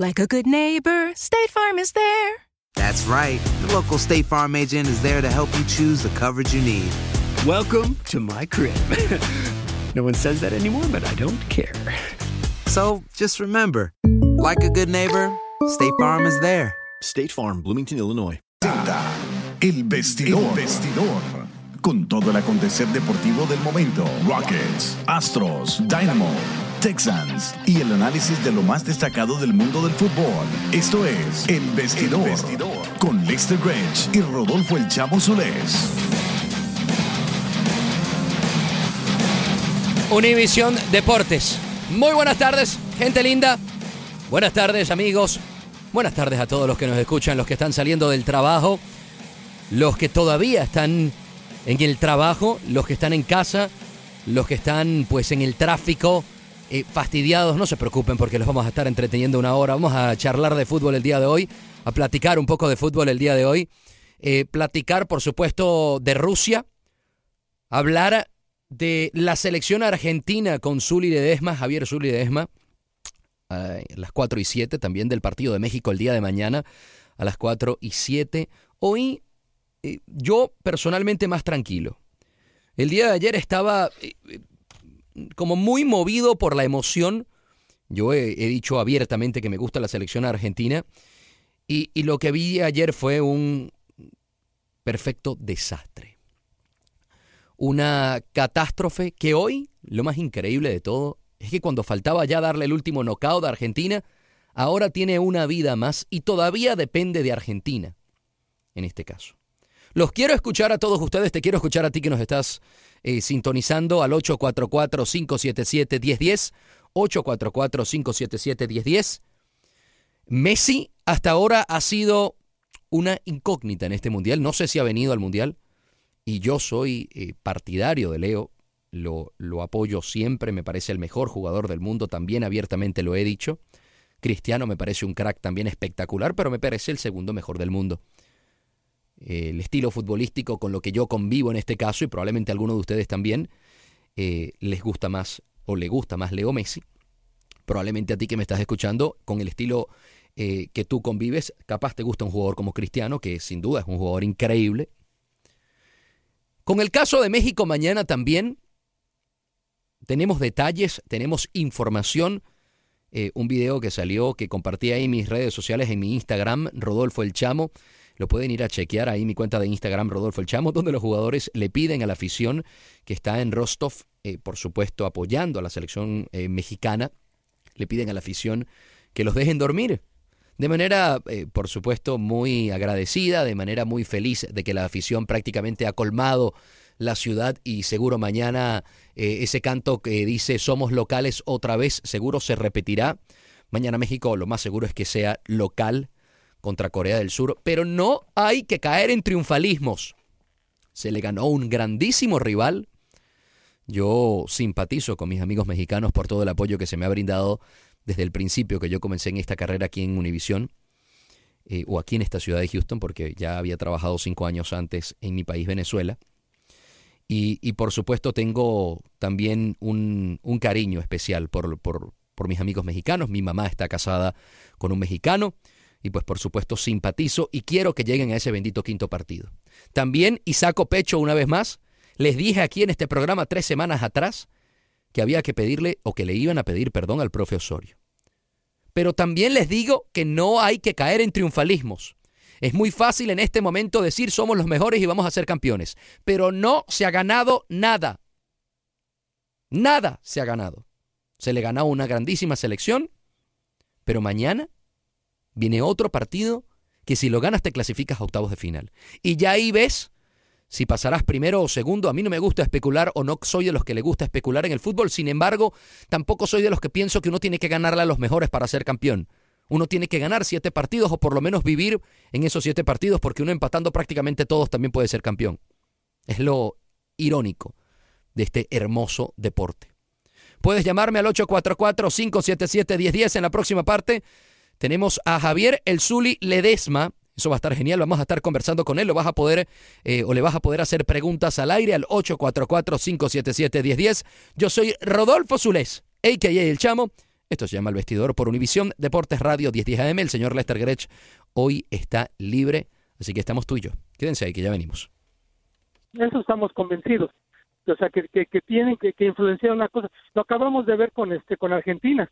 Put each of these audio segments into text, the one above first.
Like a good neighbor, State Farm is there. That's right. The local State Farm agent is there to help you choose the coverage you need. Welcome to my crib. no one says that anymore, but I don't care. So just remember, like a good neighbor, State Farm is there. State Farm, Bloomington, Illinois. El vestidor. vestidor. Con todo el acontecer deportivo del momento. Rockets, Astros, Dynamo, Texans y el análisis de lo más destacado del mundo del fútbol. Esto es El Vestidor. Con Lester Grange y Rodolfo El Chamo Solés. Univisión Deportes. Muy buenas tardes, gente linda. Buenas tardes, amigos. Buenas tardes a todos los que nos escuchan, los que están saliendo del trabajo, los que todavía están en el trabajo, los que están en casa, los que están pues en el tráfico, eh, fastidiados. No se preocupen porque los vamos a estar entreteniendo una hora. Vamos a charlar de fútbol el día de hoy, a platicar un poco de fútbol el día de hoy. Eh, platicar, por supuesto, de Rusia. Hablar de la selección argentina con Zuli Ledesma, Javier Zuli Ledesma, a las 4 y 7, también del partido de México el día de mañana a las 4 y 7. Hoy eh, yo personalmente más tranquilo. El día de ayer estaba como muy movido por la emoción. Yo he, dicho abiertamente que me gusta la selección argentina y, y lo que vi ayer fue un perfecto desastre una catástrofe que hoy, lo más increíble de todo, es que cuando faltaba ya darle el último knockout a Argentina, ahora tiene una vida más y todavía depende de Argentina, en este caso. Los quiero escuchar a todos ustedes, te quiero escuchar a ti que nos estás eh, sintonizando al 844-577-1010, 844-577-1010. Messi hasta ahora ha sido una incógnita en este mundial, no sé si ha venido al mundial, y yo soy eh, partidario de Leo, lo, lo apoyo siempre, me parece el mejor jugador del mundo, también abiertamente lo he dicho. Cristiano me parece un crack también espectacular, pero me parece el segundo mejor del mundo. El estilo futbolístico con lo que yo convivo en este caso, y probablemente alguno de ustedes también, eh, les gusta más o le gusta más Leo Messi. Probablemente a ti que me estás escuchando, con el estilo eh, que tú convives, capaz te gusta un jugador como Cristiano, que sin duda es un jugador increíble, con el caso de México mañana también tenemos detalles, tenemos información. Eh, un video que salió, que compartí ahí en mis redes sociales, en mi Instagram, Rodolfo El Chamo. Lo pueden ir a chequear ahí mi cuenta de Instagram, Rodolfo El Chamo, donde los jugadores le piden a la afición que está en Rostov, eh, por supuesto, apoyando a la selección eh, mexicana, le piden a la afición que los dejen dormir. De manera, eh, por supuesto, muy agradecida, de manera muy feliz de que la afición prácticamente ha colmado la ciudad y seguro mañana ese canto que dice somos locales otra vez seguro se repetirá. Mañana México lo más seguro es que sea local contra Corea del Sur, pero no hay que caer en triunfalismos. Se le ganó un grandísimo rival. Yo simpatizo con mis amigos mexicanos por todo el apoyo que se me ha brindado desde el principio que yo comencé en esta carrera aquí en Univisión. eh, o aquí en esta ciudad de Houston, porque ya había trabajado cinco años antes en mi país, Venezuela. Y, y por supuesto tengo también un, un cariño especial por, por, por mis amigos mexicanos. Mi mamá está casada con un mexicano y pues por supuesto simpatizo y quiero que lleguen a ese bendito quinto partido. También, y saco pecho una vez más, les dije aquí en este programa tres semanas atrás que había que pedirle o que le iban a pedir perdón al profe Osorio. Pero también les digo que no hay que caer en triunfalismos. Es muy fácil en este momento decir somos los mejores y vamos a ser campeones, pero no se ha ganado nada. Nada se ha ganado. Se le ganó una grandísima selección, pero mañana viene otro partido que si lo ganas te clasificas a octavos de final. Y ya ahí ves si pasarás primero o segundo. A mí no me gusta especular o no soy de los que le gusta especular en el fútbol. Sin embargo, tampoco soy de los que pienso que uno tiene que ganarle a los mejores para ser campeón. Uno tiene que ganar siete partidos o por lo menos vivir en esos siete partidos porque uno empatando prácticamente todos también puede ser campeón. Es lo irónico de este hermoso deporte. Puedes llamarme al 844-577-1010 en la próxima parte. Tenemos a Javier El Zuli Ledesma. Eso va a estar genial. Vamos a estar conversando con él. Lo vas a poder eh, o le vas a poder hacer preguntas al aire al 844-577-1010. Yo soy Rodolfo Zulés, a.k.a. El Chamo. Esto se llama El Vestidor por Univisión Deportes Radio 1010 AM. El señor Lester Grech hoy está libre. Así que estamos tú y yo. Quédense ahí que ya venimos. Eso estamos convencidos. O sea, que, que, que tienen que, que influenciar una cosa. Lo acabamos de ver con este con Argentina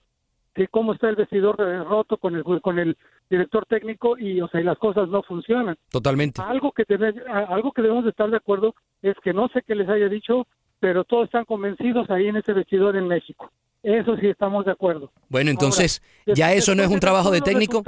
que cómo está el vestidor roto con el con el director técnico y o sea y las cosas no funcionan. Totalmente. Algo que debe, algo que debemos de estar de acuerdo es que no sé qué les haya dicho pero todos están convencidos ahí en ese vestidor en México. Eso sí estamos de acuerdo. Bueno entonces ya eso no es un trabajo de técnico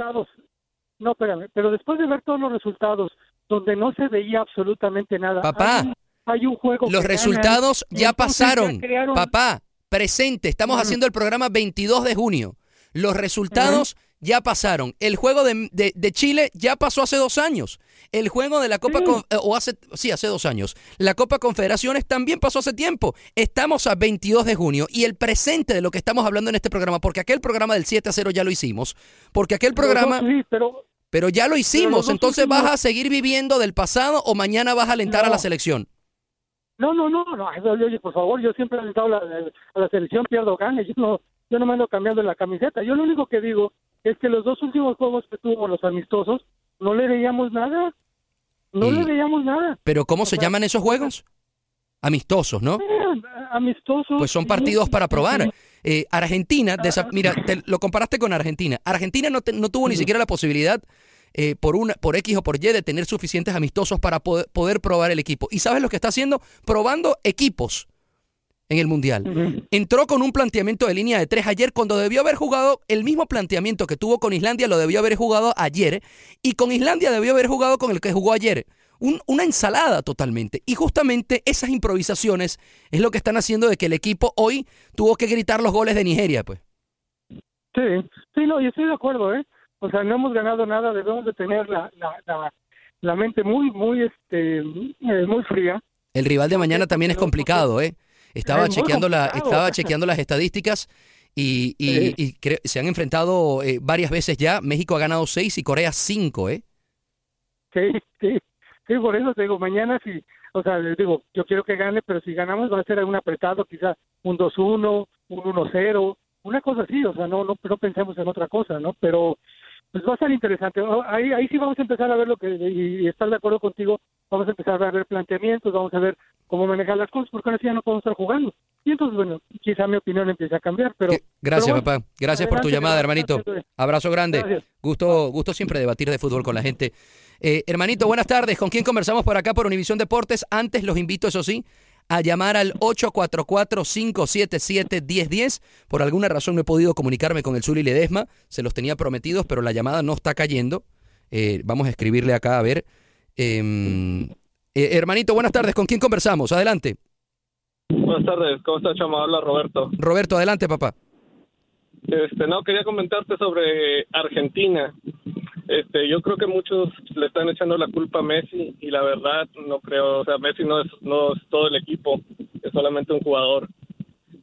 no espérame pero después de ver todos los resultados donde no se veía absolutamente nada papá hay, un juego los resultados ya pasaron. papá presente. Estamos haciendo el programa 22 de junio. Los resultados ya pasaron. El juego de, de, Chile ya pasó hace dos años. El juego de la Copa, eh, o hace, sí, hace dos años. La Copa Confederaciones también pasó hace tiempo. Estamos a 22 de junio y el presente de lo que estamos hablando en este programa, porque aquel programa del 7 a 0 ya lo hicimos, porque aquel programa... pero, pero ya lo hicimos, entonces vas a seguir viviendo del pasado o mañana vas a alentar a la selección. No, no, no, no, oye, por favor, yo siempre he alentado a la, a la selección, pierdo gane, yo no, yo no me ando cambiando la camiseta. Yo lo único que digo es que los dos últimos juegos que tuvo los amistosos, no le veíamos nada. No le veíamos nada. ¿Pero cómo se llaman esos juegos? Amistosos, ¿no? Eh, amistosos. Pues son partidos para probar. Eh, Argentina, mira, lo comparaste con Argentina. Argentina no, no tuvo ni siquiera la posibilidad eh, por, una, por X o por Y de tener suficientes amistosos para poder, poder, probar el equipo. ¿Y sabes lo que está haciendo? Probando equipos en el Mundial. Entró con un planteamiento de línea de tres ayer cuando debió haber jugado el mismo planteamiento que tuvo con Islandia, lo debió haber jugado ayer, y con Islandia debió haber jugado con el que jugó ayer. una ensalada totalmente. Y justamente esas improvisaciones es lo que están haciendo de que el equipo hoy tuvo que gritar los goles de Nigeria, pues. Sí, sí, no, yo estoy de acuerdo, ¿eh? O sea, no hemos ganado nada, debemos de tener la, la, la, mente muy, muy, este, eh, muy fría. El rival de mañana también es complicado, ¿eh? Estaba chequeando la, estaba chequeando las estadísticas y, y, se han enfrentado eh, varias veces ya. México ha ganado seis y Corea cinco, ¿eh? Sí, sí, sí, por eso te digo, mañana si, o sea, les digo, yo quiero que gane, pero si ganamos va a ser un apretado, quizás un 2-1, un 1-0, una cosa así, o sea, no, no, no pensemos en otra cosa, ¿no? Pero pues va a ser interesante. Ahí, ahí sí vamos a empezar a ver lo que, y, estar de acuerdo contigo, vamos a empezar a ver planteamientos, vamos a ver cómo manejar las cosas, porque ahora sí ya no podemos estar jugando. Y entonces, bueno, quizá mi opinión empiece a cambiar, pero... Gracias, papá. Gracias por tu llamada, hermanito. Abrazo grande. Gusto, gusto siempre debatir de fútbol con la gente. Eh, hermanito, buenas tardes. ¿Con quién conversamos por acá por Univisión Deportes? Antes los invito, eso sí, a llamar al 844-577-1010. Por alguna razón no he podido comunicarme con el Zuli Ledesma, se los tenía prometidos, pero la llamada no está cayendo. Eh, vamos a escribirle acá a ver. Em, eh, hermanito, buenas tardes, ¿con quién conversamos? Adelante. Buenas tardes, ¿cómo está, chama? Habla Roberto. Roberto, adelante, papá. Este, no, quería comentarte sobre Argentina. Este, yo creo que muchos le están echando la culpa a Messi y la verdad no creo, o sea, Messi no es, no es todo el equipo, es solamente un jugador.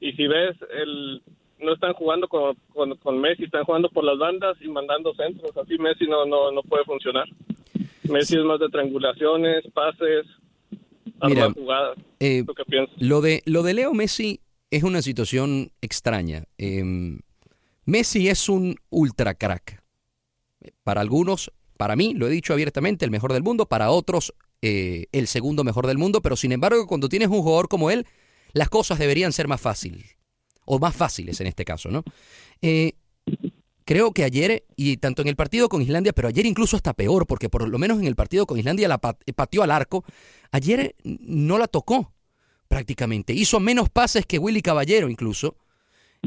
Y si ves, el, no están jugando con, con, Messi, están jugando por las bandas y mandando centros. Así Messi no, no, no puede funcionar. Messi es más de triangulaciones, pases, Mira, jugadas. Eh, lo, de, lo de Leo Messi es una situación extraña. Em, Messi es un ultra crack. Para algunos, para mí, lo he dicho abiertamente, el mejor del mundo, para otros, eh, el segundo mejor del mundo, pero sin embargo, cuando tienes un jugador como él, las cosas deberían ser más fáciles, o más fáciles en este caso, ¿no? Eh, creo que ayer, y tanto en el partido con Islandia, pero ayer incluso hasta peor, porque por lo menos en el partido con Islandia la pateó al arco, ayer no la tocó prácticamente, hizo menos pases que Willy Caballero incluso.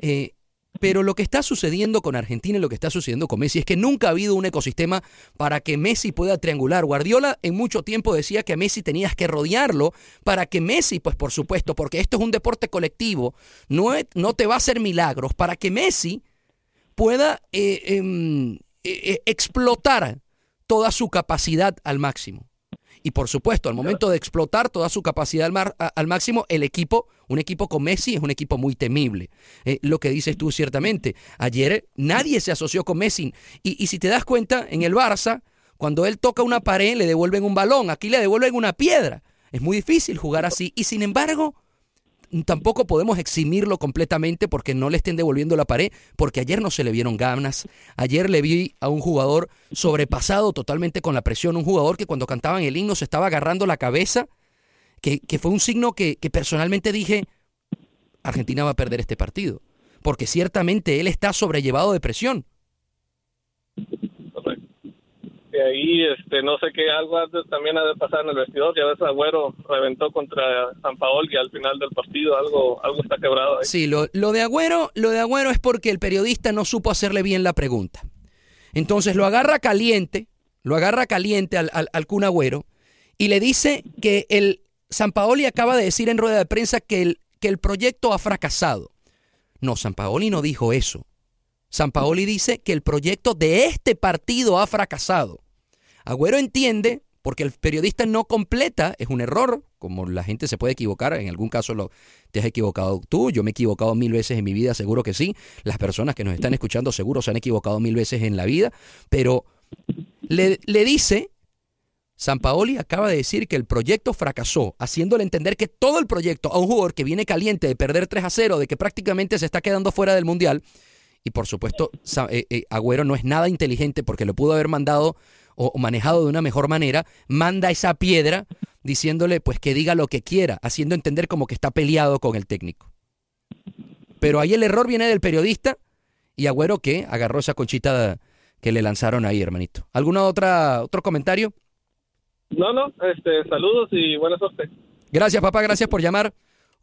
Eh, pero lo que está sucediendo con Argentina y lo que está sucediendo con Messi es que nunca ha habido un ecosistema para que Messi pueda triangular. Guardiola en mucho tiempo decía que a Messi tenías que rodearlo para que Messi, pues por supuesto, porque esto es un deporte colectivo, no, no te va a hacer milagros, para que Messi pueda eh, em, eh, explotar toda su capacidad al máximo. Y por supuesto, al momento de explotar toda su capacidad al, máximo, el equipo, un equipo con Messi es un equipo muy temible. Eh, lo que dices tú ciertamente. Ayer nadie se asoció con Messi. Y, y si te das cuenta, en el Barça, cuando él toca una pared, le devuelven un balón. Aquí le devuelven una piedra. Es muy difícil jugar así. Y sin embargo, tampoco podemos eximirlo completamente porque no le estén devolviendo la pared, porque ayer no se le vieron ganas. Ayer le vi a un jugador sobrepasado totalmente con la presión, un jugador que cuando cantaban el himno se estaba agarrando la cabeza, que, fue un signo que, que personalmente dije, Argentina va a perder este partido, porque ciertamente él está sobrellevado de presión ahí este no sé qué algo también ha de pasar en el vestidor ya ves Agüero reventó contra San y al final del partido algo algo está quebrado ahí. sí lo, lo de Agüero lo de Agüero es porque el periodista no supo hacerle bien la pregunta entonces lo agarra caliente lo agarra caliente al, al, al Kun Agüero y le dice que el San Paoli acaba de decir en rueda de prensa que el, que el proyecto ha fracasado no San Paoli no dijo eso San Paoli dice que el proyecto de este partido ha fracasado. Agüero entiende, porque el periodista no completa, es un error, como la gente se puede equivocar, en algún caso lo, te has equivocado tú, yo me he equivocado mil veces en mi vida, seguro que sí, las personas que nos están escuchando seguro se han equivocado mil veces en la vida, pero le, le dice, San Paoli acaba de decir que el proyecto fracasó, haciéndole entender que todo el proyecto a un jugador que viene caliente de perder 3 a 0, de que prácticamente se está quedando fuera del Mundial, y por supuesto eh, eh, Agüero no es nada inteligente porque lo pudo haber mandado o manejado de una mejor manera, manda esa piedra diciéndole pues que diga lo que quiera, haciendo entender como que está peleado con el técnico. Pero ahí el error viene del periodista y Agüero que agarró esa conchita que le lanzaron ahí, hermanito. ¿Alguna otra otro comentario? No, no, este, saludos y buena suerte. Gracias, papá, gracias por llamar.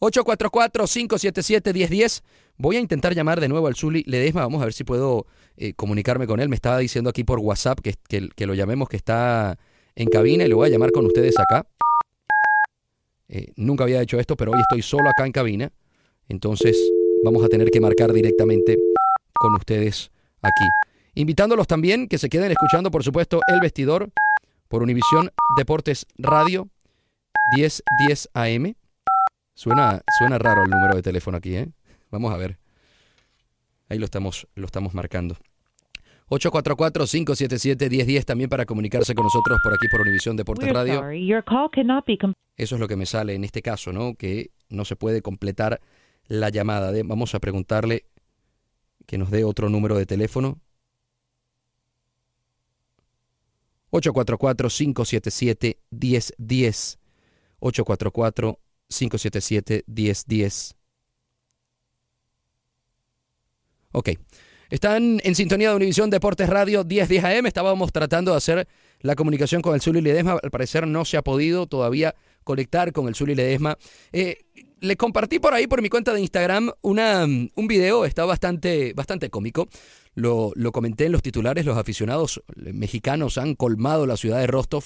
844-577-1010. Voy a intentar llamar de nuevo al Zuli Ledesma. Vamos a ver si puedo eh, comunicarme con él. Me estaba diciendo aquí por WhatsApp que, que, lo llamemos, que está en cabina y lo voy a llamar con ustedes acá. Eh, nunca había hecho esto, pero hoy estoy solo acá en cabina. Entonces vamos a tener que marcar directamente con ustedes aquí. Invitándolos también que se queden escuchando, por supuesto, El Vestidor por Univisión Deportes Radio 1010 AM. Suena, suena raro el número de teléfono aquí, ¿eh? Vamos a ver. Ahí lo estamos, lo estamos marcando. 844-577-1010 también para comunicarse con nosotros por aquí por Univisión Deportes Radio. Eso es lo que me sale en este caso, ¿no? Que no se puede completar la llamada. vamos a preguntarle que nos dé otro número de teléfono. 844-577-1010. 844 577-1010. Ok. Están en sintonía de Univisión Deportes Radio 1010 AM. Estábamos tratando de hacer la comunicación con el Zuli Ledesma. Al parecer no se ha podido todavía conectar con el Zuli Ledesma. Eh, le compartí por ahí, por mi cuenta de Instagram, una, un video. Está bastante, bastante cómico. Lo, lo comenté en los titulares. Los aficionados mexicanos han colmado la ciudad de Rostov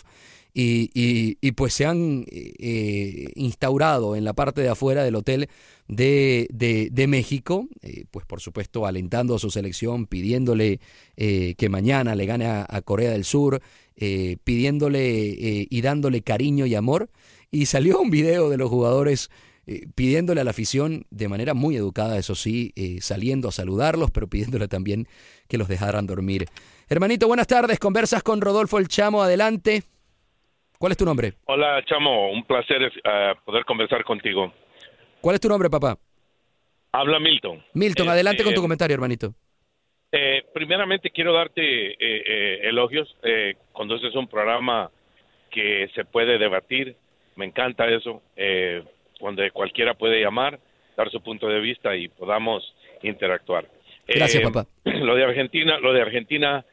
y, pues se han eh, instaurado en la parte de afuera del hotel de, de, México, eh, pues por supuesto alentando a su selección, pidiéndole eh, que mañana le gane a, Corea del Sur, pidiéndole y dándole cariño y amor. Y salió un video de los jugadores eh, pidiéndole a la afición de manera muy educada, eso sí, eh, saliendo a saludarlos, pero pidiéndole también que los dejaran dormir. Hermanito, buenas tardes, conversas con Rodolfo El Chamo, adelante. ¿Cuál es tu nombre? Hola, Chamo, un placer eh, poder conversar contigo. ¿Cuál es tu nombre, papá? Habla Milton. Milton, Eh, adelante con tu comentario, hermanito. Eh, primeramente quiero darte eh, eh, elogios eh, cuando es un programa que se puede debatir. Me encanta eso. Eh, cuando cualquiera puede llamar, dar su punto de vista y podamos interactuar. Gracias, Eh, papá. Lo de Argentina, lo de Argentina,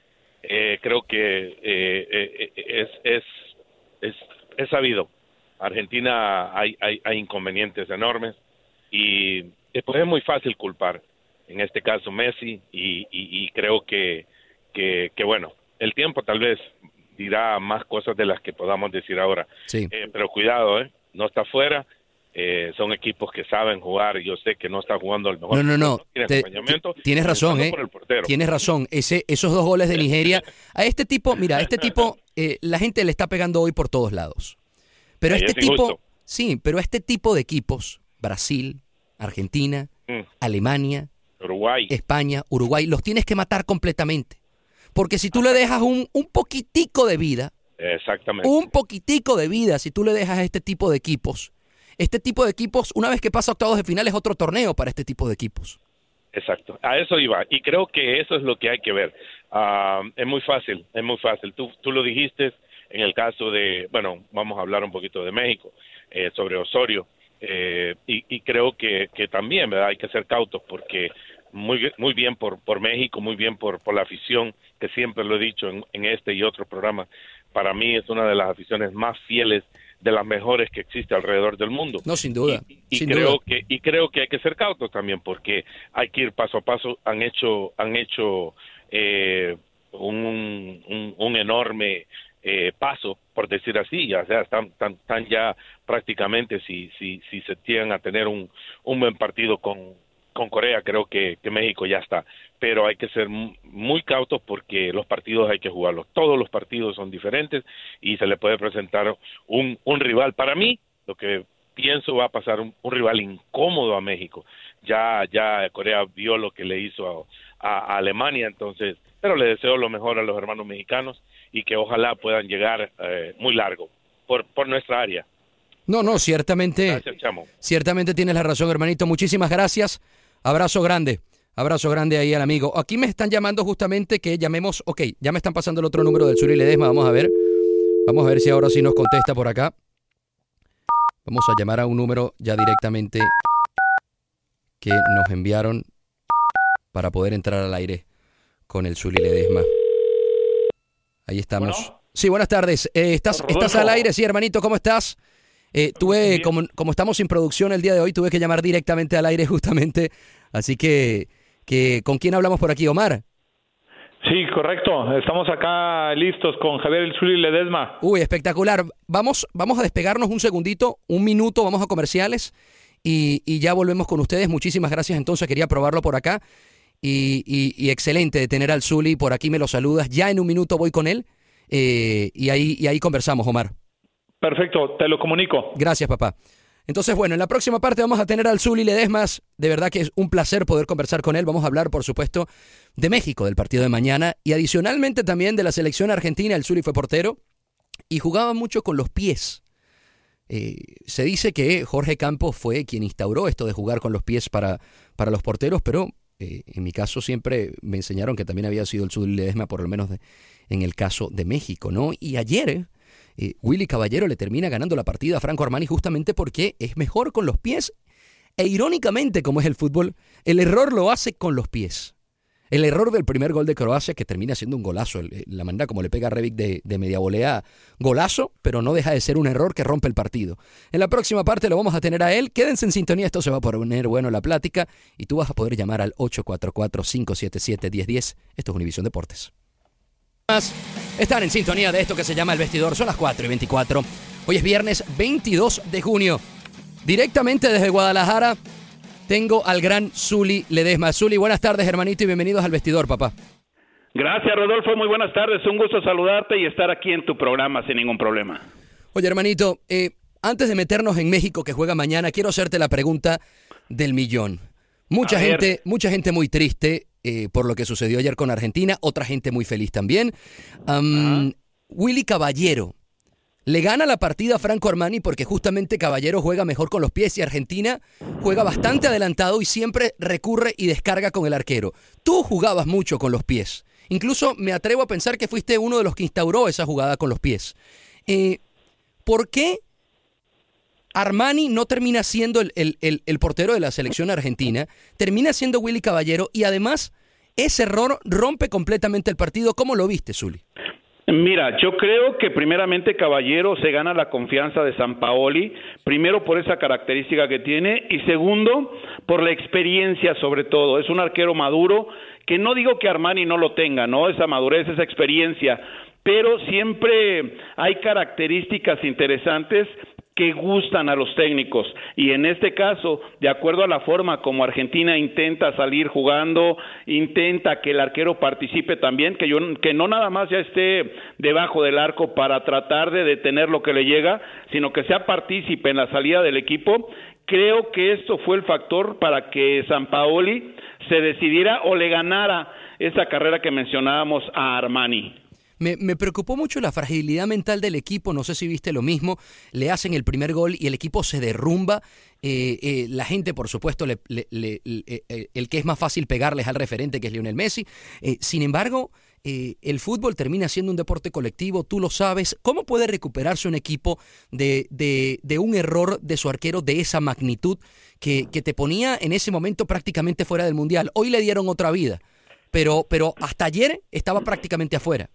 eh, creo que eh, eh, es, es, es, es sabido. Argentina hay, hay, hay inconvenientes enormes y después es muy fácil culpar. En este caso Messi y, y, y creo que, que, que, bueno, el tiempo tal vez dirá más cosas de las que podamos decir ahora. Sí. Eh, pero cuidado, ¿eh? No está fuera. Eh, son equipos que saben jugar. Yo sé que no está jugando el mejor. No, no, no. tiene Te- tienes razón, ¿eh? Tienes razón. Ese, esos dos goles de Nigeria. A este tipo, mira, a este tipo, eh, la gente le está pegando hoy por todos lados. Pero Ahí este es tipo, sí, pero este tipo de equipos, Brasil, Argentina, Mm. Alemania, Uruguay. España, Uruguay, los tienes que matar completamente. Porque si tú le dejas un, un poquitico de vida, Exactamente. un poquitico de vida, si tú le dejas a este tipo de equipos, este tipo de equipos, una vez que pasa octavos de final, es otro torneo para este tipo de equipos. Exacto, a eso iba. Y creo que eso es lo que hay que ver. Ah, es muy fácil, es muy fácil. Tú, tú lo dijiste en el caso de, bueno, vamos a hablar un poquito de México, eh, sobre Osorio. Eh, y, y creo que, que también. Hay que ser cautos porque muy, muy bien por, por México, muy bien por, por la afición, que siempre lo he dicho en, en este y otros programas. Para mí es una de las aficiones más fieles, de las mejores que existe alrededor del mundo No, sin duda. y sin creo duda. que y creo que hay que ser cautos también porque hay que ir paso a paso han hecho han hecho eh, un, un, un enorme eh, paso por decir así ya sea están, están, están ya prácticamente si si si se tienen a tener un un buen partido con con Corea creo que, que México ya está pero hay que ser mu- muy cautos porque los partidos hay que jugarlos todos los partidos son diferentes y se le puede presentar un un rival para mí lo que pienso va a pasar un, un rival incómodo a México. Ya, ya Corea vio lo que le hizo a, a- a Alemania, entonces, pero le deseo lo mejor a los hermanos mexicanos y que ojalá puedan llegar eh, muy largo por, por nuestra área. No, no, ciertamente, Gracias, chamo. ciertamente tienes la razón, hermanito. Muchísimas gracias. Abrazo grande. Abrazo grande ahí al amigo. Aquí me están llamando justamente que llamemos, ok, ya me están pasando el otro número del Sur y Ledesma, vamos a ver. Vamos a ver si ahora sí nos contesta por acá. Vamos a llamar a un número ya directamente que nos enviaron para poder entrar al aire con el Zuli Ledesma. Ahí estamos. Sí, buenas tardes. Eh, ¿estás, Rodolfo. ¿Estás al aire? Sí, hermanito, ¿cómo estás? Eh, tuve, como, como estamos sin producción el día de hoy, tuve que llamar directamente al aire justamente. Así que, que ¿con quién hablamos por aquí, Omar? Sí, correcto. Estamos acá listos con Javier El Zuli Ledesma. Uy, espectacular. Vamos, vamos a despegarnos un segundito, un minuto, vamos a comerciales y, y ya volvemos con ustedes. Muchísimas gracias. Entonces quería probarlo por acá y, y- y excelente de tener al Zuli por aquí. Me lo saludas. Ya en un minuto voy con él eh, y ahí y ahí conversamos, Omar. Perfecto, te lo comunico. Gracias, papá. Entonces, bueno, en la próxima parte vamos a tener al Zuli Ledesmas. De verdad que es un placer poder conversar con él. Vamos a hablar, por supuesto, de México, del partido de mañana y adicionalmente también de la selección argentina. El Zuli fue portero y jugaba mucho con los pies. Eh, se dice que Jorge Campos fue quien instauró esto de jugar con los pies para, para los porteros, pero eh, en mi caso siempre me enseñaron que también había sido el Zuli Ledesma, por lo menos de- en el caso de México, ¿no? Y ayer eh, Willy Caballero le termina ganando la partida a Franco Armani justamente porque es mejor con los pies. E irónicamente, como es el fútbol, el error lo hace con los pies. El error del primer gol de Croacia, que termina siendo un golazo, la manera como le pega a Rebic de, de media volea, golazo, pero no deja de ser un error que rompe el partido. En la próxima parte lo vamos a tener a él. Quédense en sintonía, esto se va a poner bueno la plática y tú vas a poder llamar al 844-577-1010. Esto es Univisión Deportes. Están en sintonía de esto que se llama El Vestidor. Son las 4 y 24. Hoy es viernes 22 de junio. Directamente desde Guadalajara tengo al gran Zuli Ledesma. Zuli, buenas tardes, hermanito, y bienvenidos al Vestidor, papá. Gracias, Rodolfo. Muy buenas tardes. Un gusto saludarte y estar aquí en tu programa sin ningún problema. Oye, hermanito, eh, antes de meternos en México que juega mañana, quiero hacerte la pregunta del millón. Mucha gente, mucha gente muy triste eh, por lo que sucedió ayer con Argentina, otra gente muy feliz también. Am, Willy Caballero. Le gana la partida a Franco Armani porque justamente Caballero juega mejor con los pies y Argentina juega bastante adelantado y siempre recurre y descarga con el arquero. Tú jugabas mucho con los pies. Incluso me atrevo a pensar que fuiste uno de los que instauró esa jugada con los pies. Eh, ¿Por qué Armani no termina siendo el, el- el- el portero de la selección argentina? Termina siendo Willy Caballero y además ese error rompe completamente el partido. ¿Cómo lo viste, Zuli? Mira, yo creo que primeramente Caballero se gana la confianza de San Paoli, primero por esa característica que tiene y segundo por la experiencia sobre todo. Es un arquero maduro que no digo que Armani no lo tenga, ¿no? Esa madurez, esa experiencia, pero siempre hay características interesantes que gustan a los técnicos y en este caso, de acuerdo a la forma como Argentina intenta salir jugando, intenta que el arquero participe también, que yo que no nada más ya esté debajo del arco para tratar de detener lo que le llega, sino que sea partícipe en la salida del equipo, creo que esto fue el factor para que San Paoli se decidiera o le ganara esa carrera que mencionábamos a Armani. Me, preocupó mucho la fragilidad mental del equipo, no sé si viste lo mismo, le hacen el primer gol y el equipo se derrumba, eh, eh, la gente por supuesto, le- le- le- eh, el que es más fácil pegarles al referente que es Lionel Messi, sin embargo, el fútbol termina siendo un deporte colectivo, tú lo sabes, ¿cómo puede recuperarse un equipo de, de- de un error de su arquero de esa magnitud que, que te ponía en ese momento prácticamente fuera del Mundial? Hoy le dieron otra vida, pero, pero hasta ayer estaba prácticamente afuera.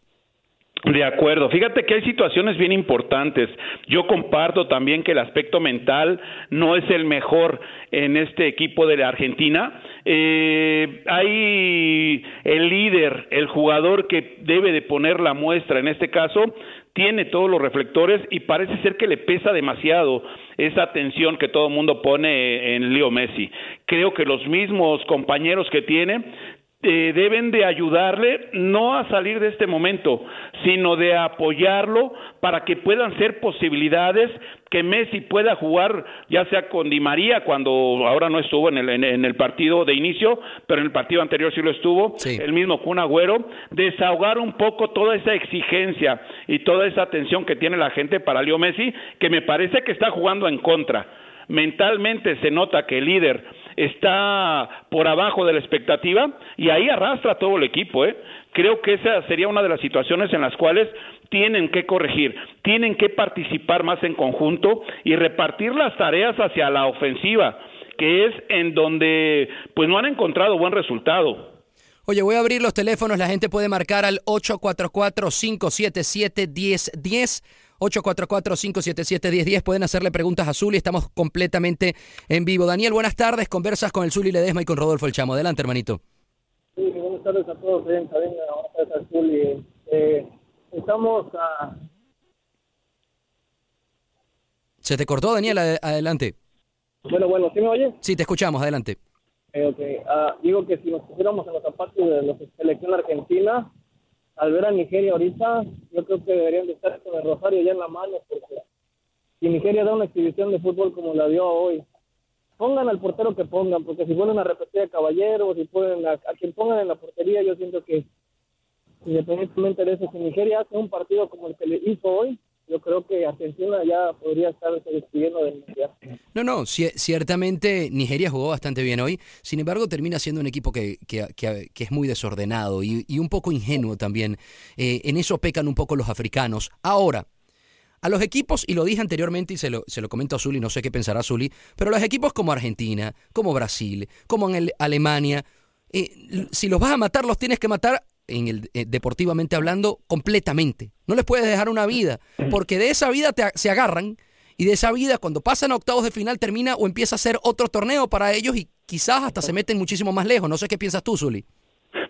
De acuerdo. Fíjate que hay situaciones bien importantes. Yo comparto también que el aspecto mental no es el mejor en este equipo de la Argentina. Eh, hay el líder, el jugador que debe de poner la muestra en este caso, tiene todos los reflectores y parece ser que le pesa demasiado esa tensión que todo el mundo pone en Leo Messi. Creo que los mismos compañeros que tiene eh, deben de ayudarle no a salir de este momento, sino de apoyarlo para que puedan ser posibilidades que Messi pueda jugar, ya sea con Di María, cuando ahora no estuvo en el, en, en el partido de inicio, pero en el partido anterior sí lo estuvo, el mismo Kun Agüero, desahogar un poco toda esa exigencia y toda esa tensión que tiene la gente para Leo Messi, que me parece que está jugando en contra. Mentalmente se nota que el líder está por abajo de la expectativa y ahí arrastra todo el equipo, ¿eh? Creo que esa sería una de las situaciones en las cuales tienen que corregir, tienen que participar más en conjunto y repartir las tareas hacia la ofensiva, que es en donde pues no han encontrado buen resultado. Oye, voy a abrir los teléfonos. La gente puede marcar al 844-577-1010. 844-577-1010. Pueden hacerle preguntas a Zuli. Estamos completamente en vivo. Daniel, buenas tardes. Conversas con el Zuli Ledesma y con Rodolfo El Chamo. Adelante, hermanito. Sí, buenas tardes a todos en cabina, buenas tardes a Zuli. Eh, estamos a... Se te cortó, Daniel. Ade- Adelante. Bueno, bueno, ¿sí me oye? Sí, te escuchamos. Adelante. Eh, ok, ah, digo que si nos pusiéramos en los zapatos de la selección argentina, al ver a Nigeria ahorita, yo creo que deberían de estar con el rosario ya en la mano, porque si Nigeria da una exhibición de fútbol como la dio hoy, pongan al portero que pongan, porque si ponen a repetir a Caballero, si ponen a, a quien pongan en la portería, yo siento que independientemente de eso, si Nigeria hace un partido como el que le hizo hoy, yo creo que Argentina ya podría estarse despidiendo del Mundial. No, no, ci- ciertamente Nigeria jugó bastante bien hoy, sin embargo termina siendo un equipo que, que- que- es muy desordenado y, y un poco ingenuo también. Eh, en eso pecan un poco los africanos. Ahora, a los equipos, y lo dije anteriormente y se lo, se lo comento a Zuli, no sé qué pensará Zuli, pero los equipos como Argentina, como Brasil, como el- Alemania, eh, si los vas a matar, los tienes que matar en el, eh, deportivamente hablando completamente. No les puedes dejar una vida, porque de esa vida te se agarran y de esa vida cuando pasan a octavos de final termina o empieza a ser otro torneo para ellos y quizás hasta se meten muchísimo más lejos. No sé qué piensas tú, Zuli.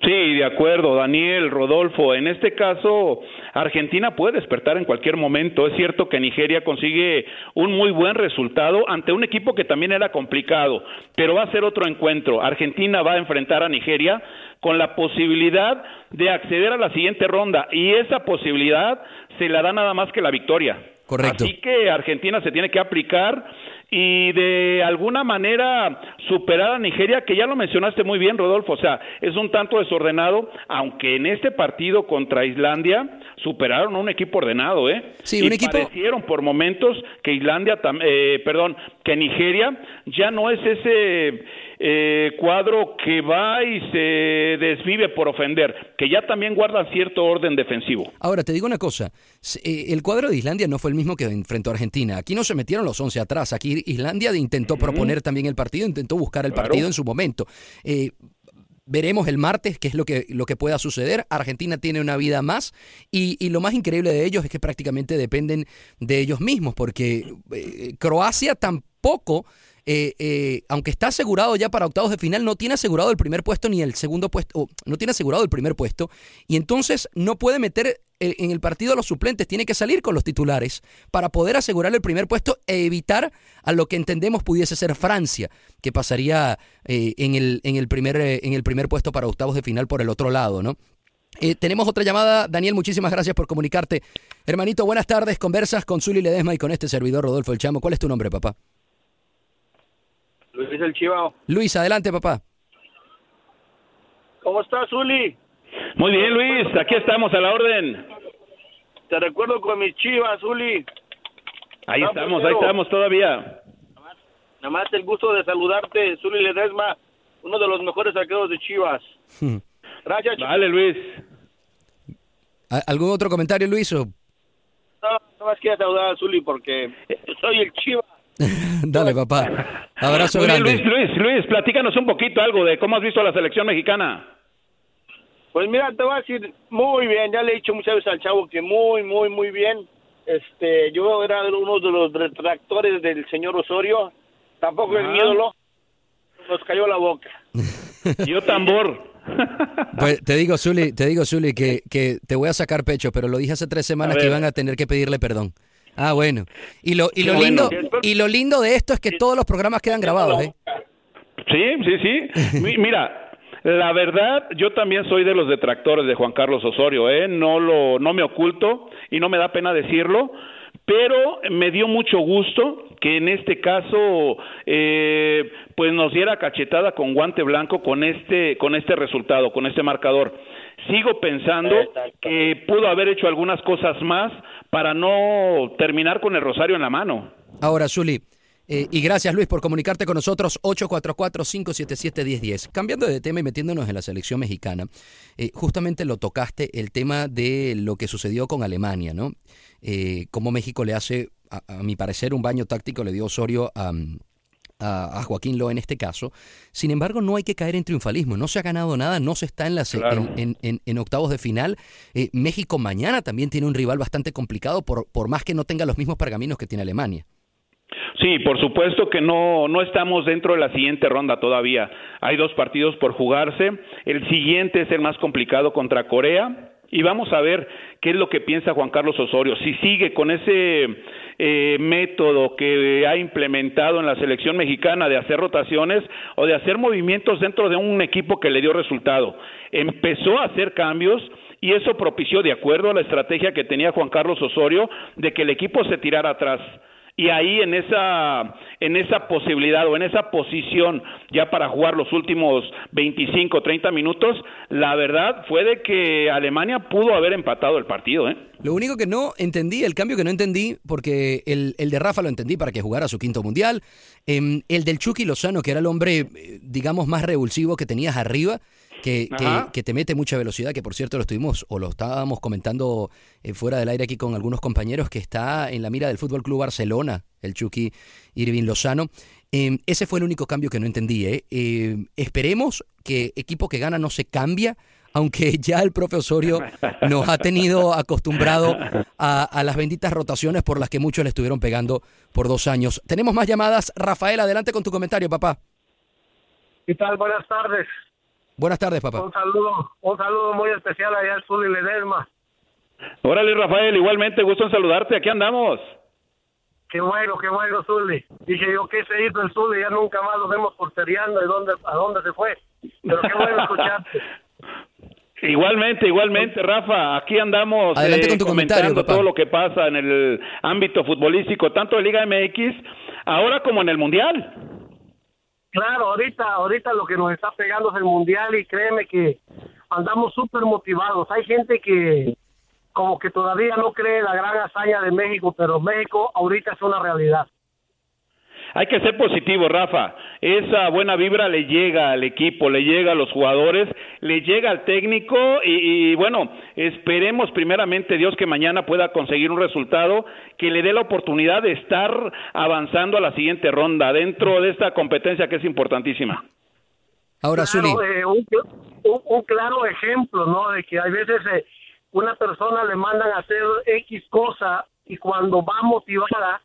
Sí, de acuerdo, Daniel, Rodolfo. En este caso, Argentina puede despertar en cualquier momento. Es cierto que Nigeria consigue un muy buen resultado ante un equipo que también era complicado, pero va a ser otro encuentro. Argentina va a enfrentar a Nigeria con la posibilidad de acceder a la siguiente ronda y esa posibilidad se la da nada más que la victoria. Correcto. Así que Argentina se tiene que aplicar y de alguna manera superar a Nigeria, que ya lo mencionaste muy bien, Rodolfo, o sea, es un tanto desordenado, aunque en este partido contra Islandia superaron a un equipo ordenado, ¿eh? Sí, y un equipo- parecieron por momentos que Islandia, eh, perdón, que Nigeria ya no es ese eh, cuadro que va y se desvive por ofender, que ya también guardan cierto orden defensivo. Ahora, te digo una cosa. Eh, El cuadro de Islandia no fue el mismo que enfrentó a Argentina. Aquí no se metieron los 11 atrás. Aquí Islandia intentó proponer también el partido, intentó buscar el Claro. partido en su momento. Eh, veremos el martes qué es lo que, lo que pueda suceder. Argentina tiene una vida más y, y lo más increíble de ellos es que prácticamente dependen de ellos mismos porque eh, Croacia tampoco... eh, eh, aunque está asegurado ya para octavos de final, no tiene asegurado el primer puesto ni el segundo puesto, no tiene asegurado el primer puesto, y entonces no puede meter eh, en el partido a los suplentes, tiene que salir con los titulares para poder asegurar el primer puesto e evitar a lo que entendemos pudiese ser Francia, que pasaría eh, en, el, en, el primer, eh, en el primer puesto para octavos de final por el otro lado, ¿no? Eh, tenemos otra llamada. Daniel, muchísimas gracias por comunicarte. Hermanito, buenas tardes. Conversas con Zuli Ledesma y con este servidor Rodolfo El Chamo. ¿Cuál es tu nombre, papá? Luis el Chivao. Luis, adelante, papá. ¿Cómo estás, Zuli? Muy bien, Luis, aquí estamos a la orden. Te recuerdo con mis chivas, Zuli. Ahí Ah, estamos, ahí estamos todavía. Nada más el gusto de saludarte, Zuli Ledesma, uno de los mejores arqueros de Chivas. Gracias, Vale, Luis. ¿A- ¿Algún otro comentario, Luis? o- No, nada más quería saludar a Zuli porque yo soy el Chiva. Dale, papá. Abrazo Muy bien, grande. Luis, Luis, Luis, platícanos un poquito algo de cómo has visto a la selección mexicana. Pues mira, te voy a decir muy bien, ya le he dicho muchas veces al chavo que muy, muy, muy bien. Este, yo era uno de los retractores del señor Osorio, tampoco es Ajá. mi ídolo, nos cayó la boca. Yo tambor. Pues te digo, Zuli, te digo, Zuli, que, que te voy a sacar pecho, pero lo dije hace tres semanas que iban a tener que pedirle perdón. Ah, bueno. Y lo, y lo lindo, bueno. y lo lindo de esto es que todos los programas quedan grabados, ¿eh? Sí, sí, sí. Mi- Mira, la verdad, yo también soy de los detractores de Juan Carlos Osorio, ¿eh? No lo, no me oculto y no me da pena decirlo, pero me dio mucho gusto que en este caso, eh, pues nos diera cachetada con guante blanco con este, con este resultado, con este marcador. Sigo pensando que pudo haber hecho algunas cosas más para no terminar con el rosario en la mano. Ahora, Zuli, eh, y gracias Luis por comunicarte con nosotros, 844-577-1010. Cambiando de tema y metiéndonos en la selección mexicana, eh, justamente lo tocaste, el tema de lo que sucedió con Alemania, ¿no? Eh, cómo México le hace, a, a mi parecer, un baño táctico, le dio Osorio a... a, a Joaquín Loa en este caso. Sin embargo, no hay que caer en triunfalismo. No se ha ganado nada, no se está en, las, Claro. en, en- en- en octavos de final. Eh, México mañana también tiene un rival bastante complicado, por, por más que no tenga los mismos pergaminos que tiene Alemania. Sí, por supuesto que no, no estamos dentro de la siguiente ronda todavía. Hay dos partidos por jugarse. El siguiente es el más complicado contra Corea. Y vamos a ver qué es lo que piensa Juan Carlos Osorio. Si sigue con ese eh, método que ha implementado en la selección mexicana de hacer rotaciones o de hacer movimientos dentro de un equipo que le dio resultado. Empezó a hacer cambios y eso propició, de acuerdo a la estrategia que tenía Juan Carlos Osorio, de que el equipo se tirara atrás y ahí en esa en esa posibilidad o en esa posición ya para jugar los últimos 25 30 minutos la verdad fue de que Alemania pudo haber empatado el partido ¿eh? Lo único que no entendí, el cambio que no entendí, porque el, el de Rafa lo entendí para que jugara su quinto mundial, em, el del Chucky Lozano, que era el hombre, eh, digamos, más revulsivo que tenías arriba, que, que, que te mete mucha velocidad, que por cierto lo estuvimos o lo estábamos comentando eh, fuera del aire aquí con algunos compañeros, que está en la mira del Fútbol Club Barcelona, el Chucky Irving Lozano. Em, ese fue el único cambio que no entendí. ¿eh? Em, esperemos que equipo que gana no se cambia, aunque ya el profe Osorio nos ha tenido acostumbrado a, a las benditas rotaciones por las que muchos le estuvieron pegando por dos años. Tenemos más llamadas. Rafael, adelante con tu comentario, papá. ¿Qué tal? Buenas tardes. Buenas tardes, papá. Un saludo, un saludo muy especial allá al Zuli Ledesma. Órale Rafael igualmente gusto en saludarte aquí andamos Qué bueno, qué bueno, Zuli. Dije yo, ¿qué se hizo el Zuli? Ya nunca más lo vemos porteriando. ¿Y dónde, a dónde se fue? Pero qué bueno escucharte. Igualmente, igualmente, Rafa. Aquí andamos Adelante eh, con tu comentario, comentando papá. todo lo que pasa en el ámbito futbolístico, tanto de Liga MX ahora como en el Mundial. Claro, ahorita, ahorita lo que nos está pegando es el mundial y créeme que andamos súper motivados. Hay gente que como que todavía no cree la gran hazaña de México, pero México ahorita es una realidad. Hay que ser positivo, Rafa. Esa buena vibra le llega al equipo, le llega a los jugadores, le llega al técnico y, y, bueno, esperemos primeramente Dios que mañana pueda conseguir un resultado que le dé la oportunidad de estar avanzando a la siguiente ronda dentro de esta competencia que es importantísima. Ahora, Claro, Zuli. eh, un, un- un claro ejemplo, ¿no? De que hay veces eh, una persona le mandan a hacer X cosa y cuando va motivada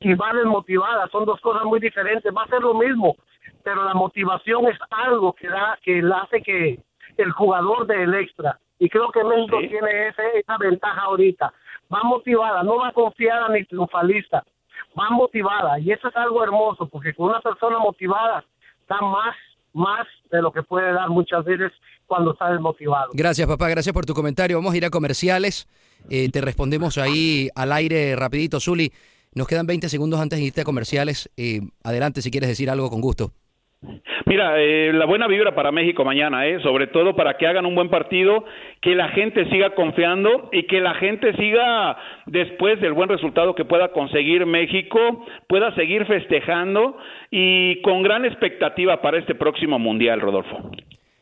y va desmotivada, son dos cosas muy diferentes. Va a ser lo mismo, pero la motivación es algo que da, que hace que el jugador dé el extra. Y creo que México tiene ese, esa ventaja ahorita. Va motivada, no va confiada ni triunfalista. Va motivada y eso es algo hermoso porque con una persona motivada da más más de lo que puede dar muchas veces cuando está desmotivado. Gracias, papá. Gracias por tu comentario. Vamos a ir a comerciales. Eh, te respondemos ahí al aire rapidito, Zuli. Nos quedan 20 segundos antes de irte a comerciales. Eh, adelante si quieres decir algo con gusto. Mira, eh, la buena vibra para México mañana, eh, sobre todo para que hagan un buen partido, que la gente siga confiando y que la gente siga, después del buen resultado que pueda conseguir México, pueda seguir festejando y con gran expectativa para este próximo Mundial, Rodolfo.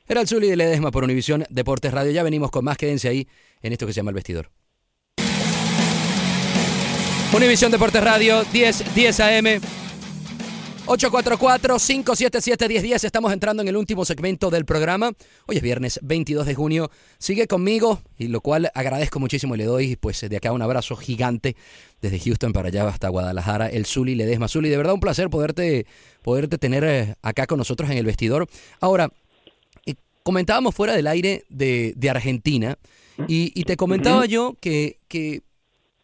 Era el Zuli de Ledesma por Univisión Deportes Radio. Ya venimos con más. Quédense ahí en esto que se llama El Vestidor. Univisión Deportes Radio, 10, 10 AM. 844-577-1010. Estamos entrando en el último segmento del programa. Hoy es viernes 22 de junio. Sigue conmigo, y lo cual agradezco muchísimo y le doy pues de acá un abrazo gigante desde Houston para allá hasta Guadalajara. El Zuli Ledesma. Zuli, de verdad un placer poderte, poderte tener eh, acá con nosotros en el vestidor. Ahora, eh, comentábamos fuera del aire de, de Argentina y, y te comentaba yo que, que,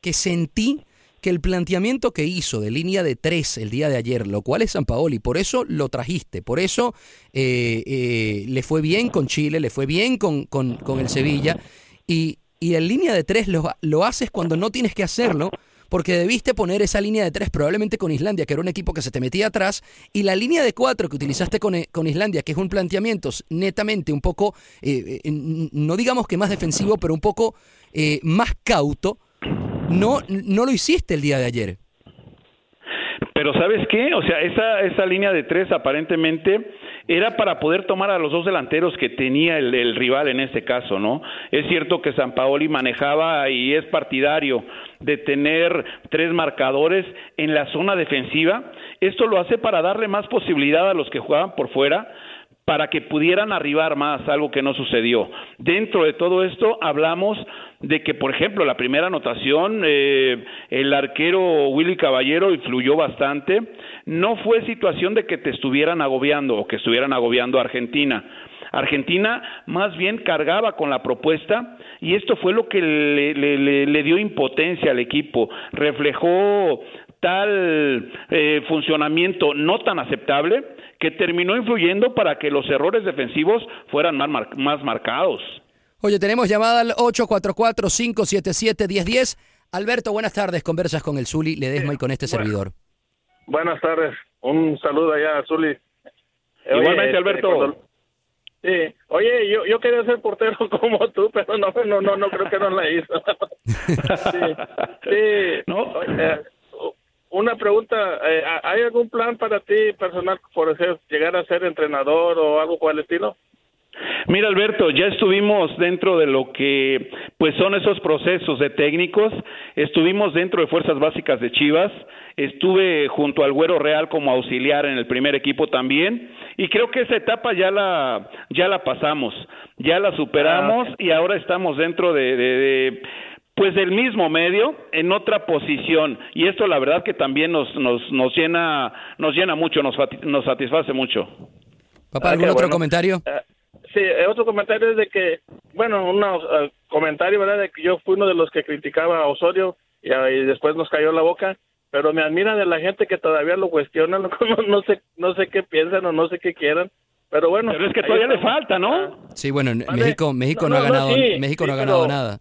que sentí que el planteamiento que hizo de línea de tres el día de ayer, lo cual es San Paoli, por eso lo trajiste, por eso eh, eh, le fue bien con Chile, le fue bien con, con, el Sevilla, y, y en línea de tres lo, lo haces cuando no tienes que hacerlo, porque debiste poner esa línea de tres probablemente con Islandia, que era un equipo que se te metía atrás, y la línea de cuatro que utilizaste con, eh, con Islandia, que es un planteamiento netamente un poco, eh, eh, no digamos que más defensivo, pero un poco más cauto, no, no lo hiciste el día de ayer. Pero ¿sabes qué? O sea, esa, esa línea de tres aparentemente era para poder tomar a los dos delanteros que tenía el, el rival en este caso, ¿no? Es cierto que San Paoli manejaba y es partidario de tener tres marcadores en la zona defensiva. Esto lo hace para darle más posibilidad a los que jugaban por fuera para que pudieran arribar más, algo que no sucedió. Dentro de todo esto hablamos de que, por ejemplo, la primera anotación, eh, el arquero Willy Caballero influyó bastante. No fue situación de que te estuvieran agobiando o que estuvieran agobiando a Argentina. Argentina más bien cargaba con la propuesta y esto fue lo que le, le, le, dio impotencia al equipo. Reflejó tal eh, funcionamiento no tan aceptable que terminó influyendo para que los errores defensivos fueran más marcados. Oye, tenemos llamada al 844-577-1010. Alberto, buenas tardes. Conversas con el Zuli Ledesma y con este Bueno. servidor. Buenas tardes. Un saludo allá a Zuli. Igualmente, este, Alberto. cuando- Sí. Oye, yo, yo quería ser portero como tú, pero no, no, no, no creo que no la hizo. sí. sí. Eh, una pregunta, eh, ¿hay algún plan para ti personal por ejemplo, llegar a ser entrenador o algo por el estilo? Mira, Alberto, ya estuvimos dentro de lo que pues son esos procesos de técnicos, estuvimos dentro de Fuerzas Básicas de Chivas, estuve junto al Güero Real como auxiliar en el primer equipo también y creo que esa etapa ya la ya la pasamos, ya la superamos y ahora estamos dentro de, de- de, pues del mismo medio en otra posición y esto la verdad que también nos nos nos llena nos llena mucho, nos nos satisface mucho. Papá, Ah, ¿algún otro bueno. comentario? Sí, eh, otro comentario es de que, bueno, un eh, comentario, ¿verdad? De que yo fui uno de los que criticaba a Osorio y, ah, y después nos cayó la boca, pero me admira de la gente que todavía lo cuestiona, no, no, no sé no sé qué piensan o no sé qué quieran, Pero bueno. Pero es que todavía le falta, ¿no? Sí, bueno, México, México no, ha ganado, México no ha ganado nada.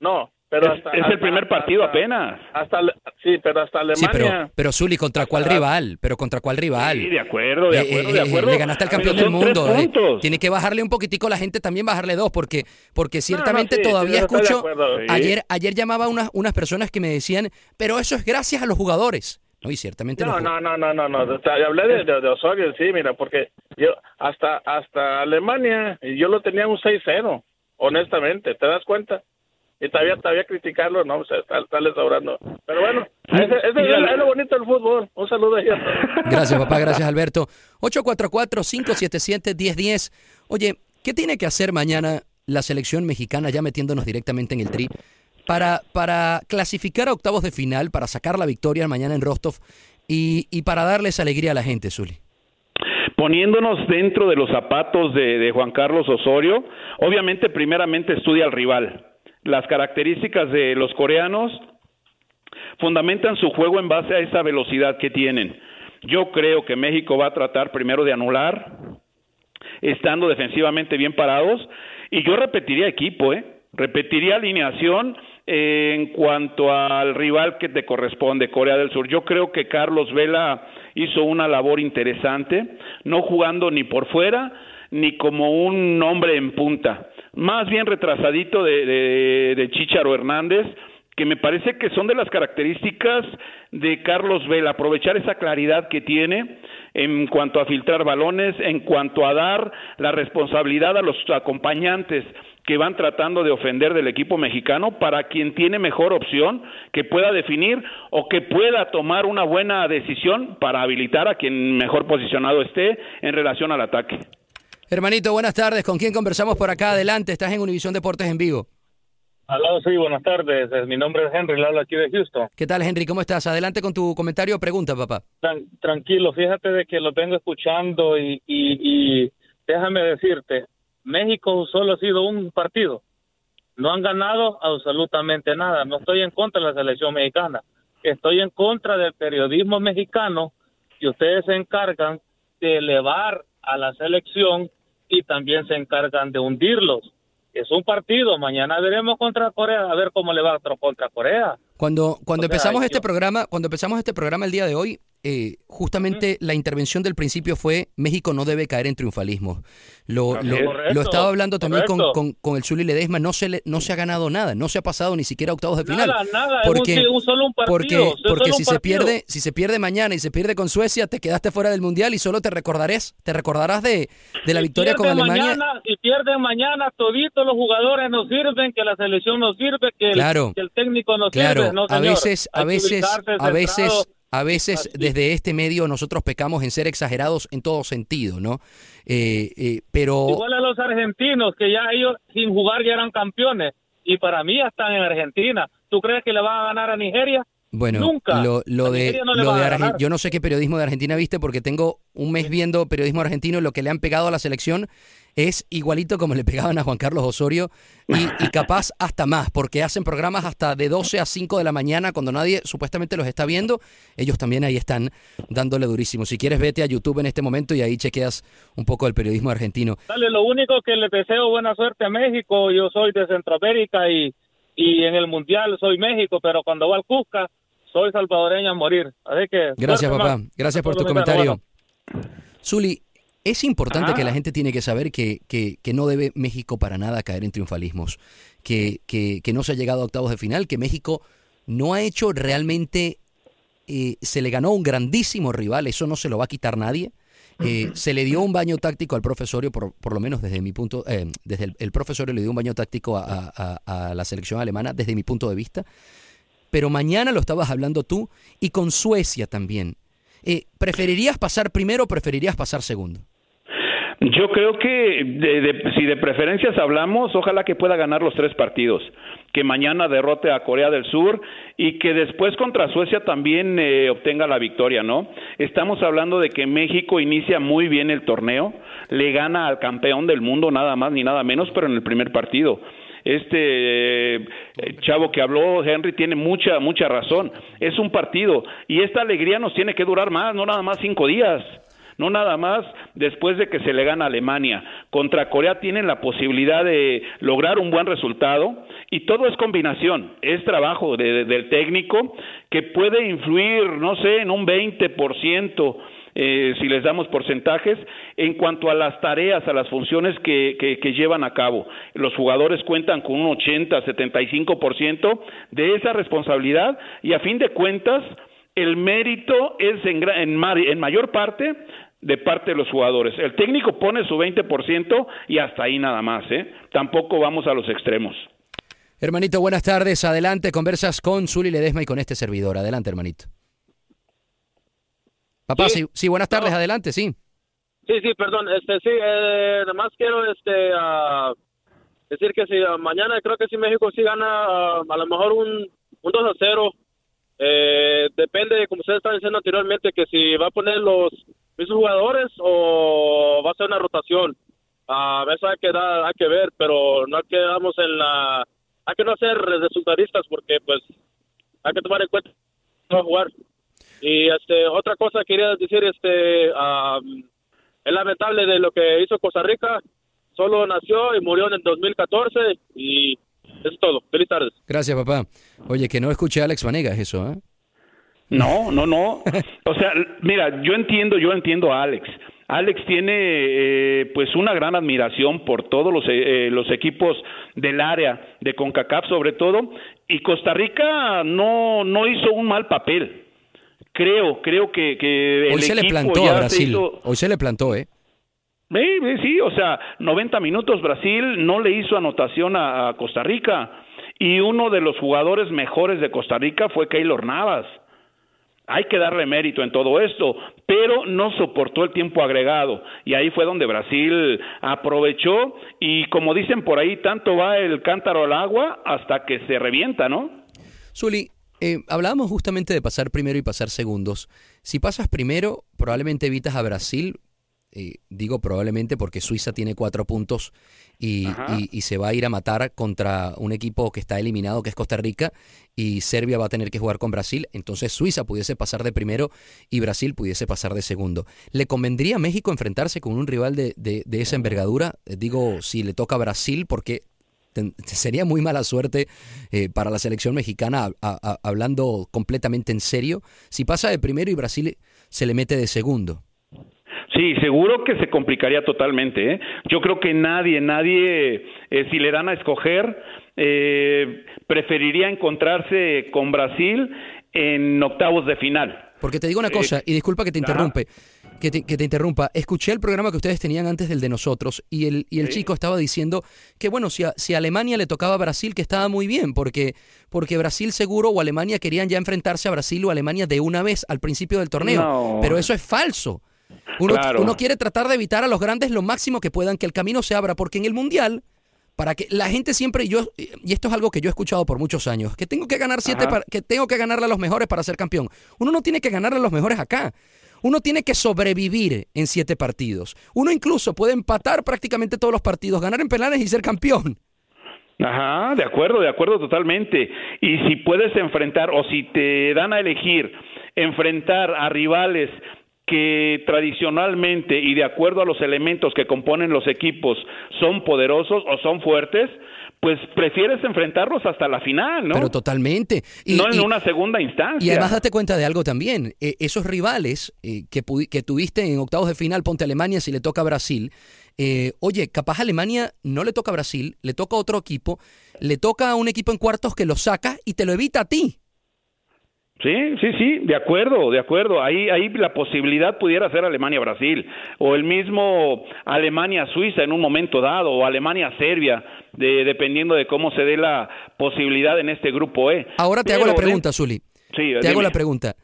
No, pero es, el primer partido apenas. Hasta sí, pero hasta Alemania. Sí, pero, pero Zuli, ¿contra cuál rival? Pero ¿contra cuál rival? Sí, de acuerdo, de acuerdo, de acuerdo. Le ganaste al campeón del mundo. tiene que bajarle un poquitico la gente, también bajarle dos, porque porque ciertamente todavía escucho. Ayer ayer llamaba unas unas personas que me decían, pero eso es gracias a los jugadores. No, y ciertamente no. No, no, no, no, no. hablé de, de, Osorio, sí, mira, porque yo hasta hasta Alemania yo lo tenía un 6-0, honestamente, ¿te das cuenta? Y todavía, todavía criticarlo, no, o sea, está, sobrando. Pero bueno, ese, es, lo bonito del fútbol. Un saludo ahí a todos. Gracias, papá, gracias, Alberto. 844-577-1010. Oye, ¿qué tiene que hacer mañana la selección mexicana, ya metiéndonos directamente en el tri, para, para clasificar a octavos de final, para sacar la victoria mañana en Rostov y, y para darles alegría a la gente, Zuli? poniéndonos dentro de los zapatos de, de, Juan Carlos Osorio, obviamente primeramente estudia al rival las características de los coreanos fundamentan su juego en base a esa velocidad que tienen. Yo creo que México va a tratar primero de anular, estando defensivamente bien parados, y yo repetiría equipo, ¿eh? repetiría alineación en cuanto al rival que te corresponde, Corea del Sur. Yo creo que Carlos Vela hizo una labor interesante, no jugando ni por fuera ni como un hombre en punta más bien retrasadito de, de, Chicharo Hernández, que me parece que son de las características de Carlos Vela, aprovechar esa claridad que tiene en cuanto a filtrar balones, en cuanto a dar la responsabilidad a los acompañantes que van tratando de ofender del equipo mexicano para quien tiene mejor opción que pueda definir o que pueda tomar una buena decisión para habilitar a quien mejor posicionado esté en relación al ataque. Hermanito, buenas tardes. ¿Con quién conversamos por acá? Adelante, estás en Univisión Deportes en vivo. Aló, sí, buenas tardes. Mi nombre es Henry, le hablo aquí de Houston. ¿Qué tal, Henry? ¿Cómo estás? Adelante con tu comentario o pregunta, papá. tranquilo, fíjate de que lo vengo escuchando y, y déjame decirte, México solo ha sido un partido. No han ganado absolutamente nada. No estoy en contra de la selección mexicana. Estoy en contra del periodismo mexicano y ustedes se encargan de elevar a la selección y también se encargan de hundirlos. Es un partido, mañana veremos contra Corea, a ver cómo le va contra Corea. Cuando, cuando empezamos este programa, cuando empezamos este programa el día de hoy, eh, justamente la intervención del principio fue México no debe caer en triunfalismo. Lo, lo, estaba hablando también con, con, el Zuli Ledesma, no se, le, no se ha ganado nada, no se ha pasado ni siquiera octavos de final. Nada, nada, porque, un, solo un partido, porque, porque si se pierde, si se pierde mañana y se pierde con Suecia, te quedaste fuera del mundial y solo te recordarás, te recordarás de, de la victoria con Alemania. si pierden mañana, toditos los jugadores nos sirven, que la selección nos sirve, que, el, que el técnico nos sirve. No, a veces, a veces, a veces a veces desde este medio nosotros pecamos en ser exagerados en todo sentido, ¿no? Eh, eh, pero... Igual a los argentinos, que ya ellos sin jugar ya eran campeones, y para mí ya están en Argentina. ¿Tú crees que le van a ganar a Nigeria? Bueno, Nunca. lo, lo de, lo de yo no sé qué periodismo de Argentina viste porque tengo un mes viendo periodismo argentino y lo que le han pegado a la selección es igualito como le pegaban a Juan Carlos Osorio y, capaz hasta más, porque hacen programas hasta de 12 a 5 de la mañana cuando nadie supuestamente los está viendo. Ellos también ahí están dándole durísimo. Si quieres, vete a YouTube en este momento y ahí chequeas un poco el periodismo argentino. Dale, lo único que le deseo buena suerte a México, yo soy de Centroamérica y, y en el Mundial soy México, pero cuando va al Cusca soy salvadoreño a morir. Así que... Gracias, papá. Gracias por tu comentario. Zuli, es importante que la gente tiene que saber que, que, no debe México para nada caer en triunfalismos, que, que, no se ha llegado a octavos de final, que México no ha hecho realmente, eh, se le ganó un grandísimo rival, eso no se lo va a quitar nadie. Eh, se le dio un baño táctico al profesorio, por, por lo menos desde mi punto, eh, desde el, profesorio le dio un baño táctico a, a, la selección alemana, desde mi punto de vista. Pero mañana lo estabas hablando tú y con Suecia también. ¿Preferirías pasar primero o preferirías pasar segundo? Yo creo que si de preferencias hablamos, ojalá que pueda ganar los tres partidos, que mañana derrote a Corea del Sur y que después contra Suecia también eh, obtenga la victoria, ¿no? Estamos hablando de que México inicia muy bien el torneo, le gana al campeón del mundo nada más ni nada menos, pero en el primer partido este eh, chavo que habló Henry tiene mucha mucha razón es un partido y esta alegría nos tiene que durar más no nada más cinco días no nada más después de que se le gana Alemania. Contra Corea tienen la posibilidad de lograr un buen resultado y todo es combinación, es trabajo del técnico que puede influir, no sé, en un 20%. Eh, si les damos porcentajes, en cuanto a las tareas, a las funciones que, que, llevan a cabo. Los jugadores cuentan con un 80, 75% de esa responsabilidad y a fin de cuentas el mérito es en, en, en mayor parte de parte de los jugadores. El técnico pone su 20% y hasta ahí nada más, ¿eh? Tampoco vamos a los extremos. Hermanito, buenas tardes. Adelante, conversas con Zuli Ledesma y con este servidor. Adelante, hermanito. Papá, sí, sí, buenas tardes, adelante, sí. Sí, sí, perdón, este, sí, eh, más quiero, este, decir que si mañana creo que si México sí gana a lo mejor un, un 2 a 0, eh, depende, como ustedes estaban diciendo anteriormente, que si va a poner los mismos jugadores o va a ser una rotación. A veces hay que, dar, hay que ver, pero no quedamos en la... Hay que no ser resultadistas porque, pues, hay que tomar en cuenta no jugar. Y este, otra cosa quería decir, este, es lamentable de lo que hizo Costa Rica. Solo nació y murió en el 2014 y eso es todo. Feliz tardes. Gracias, papá. Oye, que no escuché a Alex Vanegas eso, ¿eh? No, no, no. O sea, mira, yo entiendo, yo entiendo a Alex. Alex tiene eh, pues una gran admiración por todos los, eh, los equipos del área de Concacaf sobre todo y Costa Rica no no hizo un mal papel creo, creo que, que Hoy se le plantó a Brasil. Hoy se le plantó, ¿eh? Sí, sí, o sea, 90 minutos Brasil no le hizo anotación a, Costa Rica y uno de los jugadores mejores de Costa Rica fue Keylor Navas. Hay que darle mérito en todo esto, pero no soportó el tiempo agregado y ahí fue donde Brasil aprovechó y como dicen por ahí, tanto va el cántaro al agua hasta que se revienta, ¿no? Zuli, eh, hablábamos justamente de pasar primero y pasar segundos. Si pasas primero, probablemente evitas a Brasil. Eh, digo probablemente porque Suiza tiene cuatro puntos y, se va a ir a matar contra un equipo que está eliminado, que es Costa Rica, y Serbia va a tener que jugar con Brasil. Entonces Suiza pudiese pasar de primero y Brasil pudiese pasar de segundo. ¿Le convendría a México enfrentarse con un rival de, de esa envergadura? Eh, digo, si le toca a Brasil, porque sería muy mala suerte eh, para la selección mexicana, hablando completamente en serio, si pasa de primero y Brasil se le mete de segundo. Sí, seguro que se complicaría totalmente. ¿eh? Yo creo que nadie, nadie, eh, si le dan a escoger, preferiría encontrarse con Brasil en octavos de final. Porque te digo una cosa, y disculpa que te interrumpe, que te, interrumpa. Escuché el programa que ustedes tenían antes del de nosotros y el, y el chico estaba diciendo que, bueno, si a, si Alemania le tocaba a Brasil, que estaba muy bien, porque, porque Brasil seguro o Alemania querían ya enfrentarse a Brasil o Alemania de una vez al principio del torneo. Pero eso es falso. Uno, uno quiere tratar de evitar a los grandes lo máximo que puedan, que el camino se abra, porque en el Mundial para que la gente siempre yo y esto es algo que yo he escuchado por muchos años que tengo que ganar siete que tengo que ganarle a los mejores para ser campeón uno no tiene que ganarle a los mejores acá uno tiene que sobrevivir en siete partidos. Uno incluso puede empatar prácticamente todos los partidos, ganar en penales y ser campeón. Ajá, de acuerdo, de acuerdo totalmente. Y si puedes enfrentar o si te dan a elegir enfrentar a rivales que tradicionalmente y de acuerdo a los elementos que componen los equipos son poderosos o son fuertes, pues prefieres enfrentarlos hasta la final, ¿no? Pero totalmente. Y, no en una segunda instancia. Y además date cuenta de algo también. Eh, esos rivales eh, que, que tuviste en octavos de final, ponte Alemania si le toca a Brasil. Eh, oye, capaz Alemania no le toca a Brasil, le toca a otro equipo, le toca a un equipo en cuartos que lo saca y te lo evita a ti. Sí, sí, sí, de acuerdo, de acuerdo. Ahí, ahí la posibilidad pudiera ser Alemania-Brasil o el mismo Alemania-Suiza en un momento dado o Alemania-Serbia, de, dependiendo de cómo se dé la posibilidad en este grupo E. Ahora te hago la pregunta, Zuli. Sí, te hago la pregunta.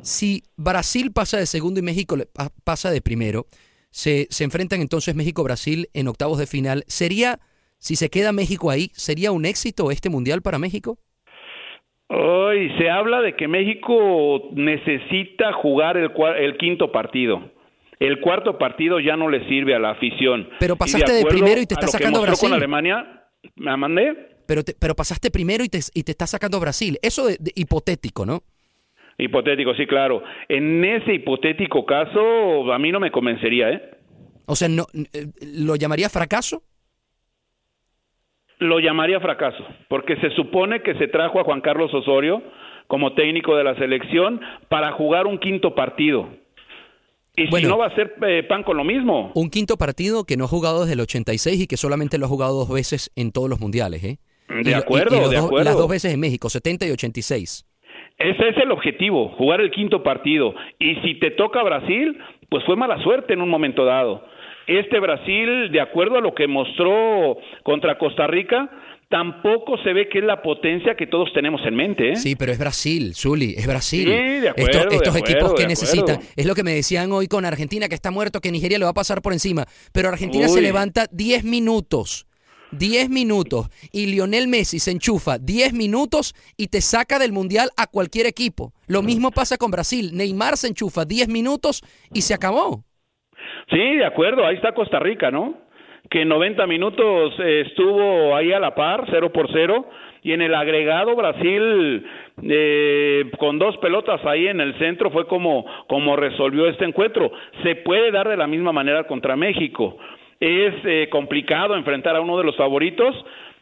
Si Brasil pasa de segundo y México pasa de primero, se, se enfrentan entonces México-Brasil en octavos de final. ¿Sería, si se queda México ahí, sería un éxito este mundial para México? Hoy se habla de que México necesita jugar el, el quinto partido. El cuarto partido ya no le sirve a la afición. Pero pasaste de, primero y te está sacando Brasil. con Alemania, ¿me mandé? Pero, pero pasaste primero y te, y te está sacando Brasil. Eso de, hipotético, ¿no? Hipotético, sí, claro. En ese hipotético caso, a mí no me convencería, ¿eh? O sea, no, eh, ¿lo llamaría fracaso? Lo llamaría fracaso, porque se supone que se trajo a Juan Carlos Osorio como técnico de la selección para jugar un quinto partido. Y si no va a ser eh, pan con lo mismo. Un quinto partido que no ha jugado desde el 86 y que solamente lo ha jugado dos veces en todos los mundiales, ¿eh? De acuerdo, de acuerdo. Las dos veces en México, 70 y 86. Ese es el objetivo, jugar el quinto partido. Y si te toca Brasil, pues fue mala suerte en un momento dado. Este Brasil, de acuerdo a lo que mostró contra Costa Rica, tampoco se ve que es la potencia que todos tenemos en mente. ¿eh? Sí, pero es Brasil, Zuli, es Brasil. Sí, de acuerdo, estos de equipos que necesitan. Es lo que me decían hoy con Argentina, que está muerto, que Nigeria le va a pasar por encima. Pero Argentina se levanta 10 minutos. 10 minutos y Lionel Messi se enchufa 10 minutos y te saca del mundial a cualquier equipo. Lo mismo pasa con Brasil. Neymar se enchufa 10 minutos y se acabó. Sí, de acuerdo, ahí está Costa Rica, ¿no? Que en 90 minutos eh, estuvo ahí a la par, 0 por 0, y en el agregado Brasil, eh, con dos pelotas ahí en el centro, fue como, como resolvió este encuentro. Se puede dar de la misma manera contra México. Es eh, complicado enfrentar a uno de los favoritos,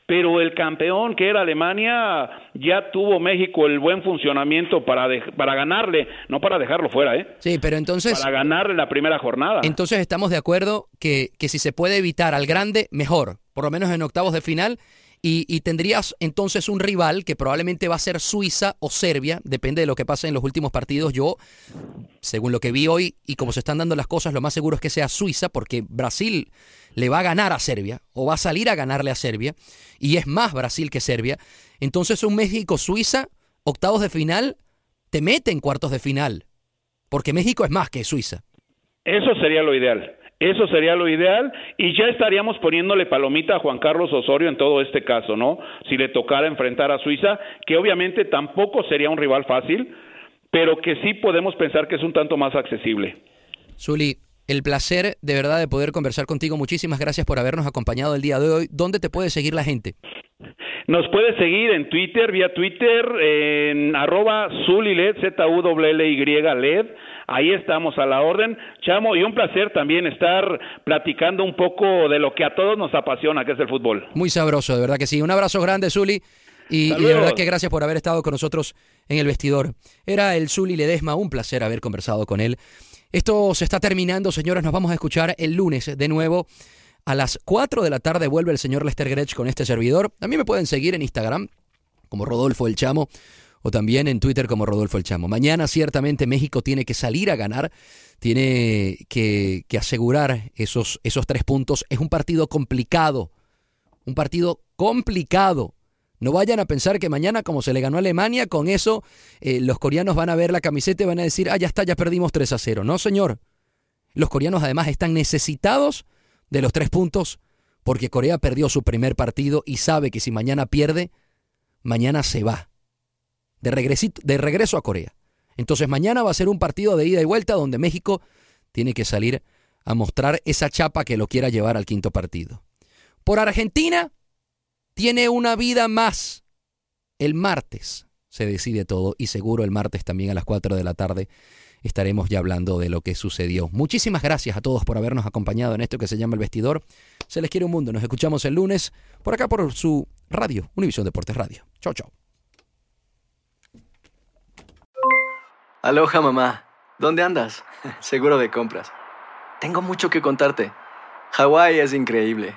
pero el campeón que era Alemania ya tuvo México el buen funcionamiento para, de- para ganarle, no para dejarlo fuera, ¿eh? Sí, pero entonces... Para ganarle la primera jornada. Entonces estamos de acuerdo que, que si se puede evitar al grande, mejor, por lo menos en octavos de final. Y, y tendrías entonces un rival que probablemente va a ser Suiza o Serbia, depende de lo que pase en los últimos partidos. Yo, según lo que vi hoy y como se están dando las cosas, lo más seguro es que sea Suiza, porque Brasil le va a ganar a Serbia o va a salir a ganarle a Serbia, y es más Brasil que Serbia. Entonces un México-Suiza, octavos de final, te mete en cuartos de final, porque México es más que Suiza. Eso sería lo ideal. Eso sería lo ideal y ya estaríamos poniéndole palomita a Juan Carlos Osorio en todo este caso, ¿no? Si le tocara enfrentar a Suiza, que obviamente tampoco sería un rival fácil, pero que sí podemos pensar que es un tanto más accesible. Zuli, el placer de verdad de poder conversar contigo. Muchísimas gracias por habernos acompañado el día de hoy. ¿Dónde te puede seguir la gente? Nos puede seguir en Twitter, vía Twitter, en arroba Zuliled, Z-U-L-L-Y LED. Ahí estamos a la orden. Chamo, y un placer también estar platicando un poco de lo que a todos nos apasiona, que es el fútbol. Muy sabroso, de verdad que sí. Un abrazo grande, Zuli. Y, y de verdad que gracias por haber estado con nosotros en el vestidor. Era el Zuli Ledesma, un placer haber conversado con él. Esto se está terminando, señores. Nos vamos a escuchar el lunes de nuevo. A las 4 de la tarde vuelve el señor Lester Gretsch con este servidor. Mí me pueden seguir en Instagram como Rodolfo el Chamo o también en Twitter como Rodolfo el Chamo. Mañana ciertamente México tiene que salir a ganar, tiene que, que asegurar esos, esos tres puntos. Es un partido complicado, un partido complicado. No vayan a pensar que mañana, como se le ganó a Alemania, con eso eh, los coreanos van a ver la camiseta y van a decir, ah, ya está, ya perdimos 3 a 0. No, señor. Los coreanos además están necesitados de los tres puntos porque Corea perdió su primer partido y sabe que si mañana pierde, mañana se va. De, regresito- de regreso a Corea. Entonces mañana va a ser un partido de ida y vuelta donde México tiene que salir a mostrar esa chapa que lo quiera llevar al quinto partido. Por Argentina, tiene una vida más. El martes se decide todo y seguro el martes también a las 4 de la tarde estaremos ya hablando de lo que sucedió. Muchísimas gracias a todos por habernos acompañado en esto que se llama El Vestidor. Se les quiere un mundo. Nos escuchamos el lunes por acá por su radio, Univisión Deportes Radio. Chau, chau. Aloha mamá, ¿dónde andas? Seguro de compras. Tengo mucho que contarte. Hawái es increíble.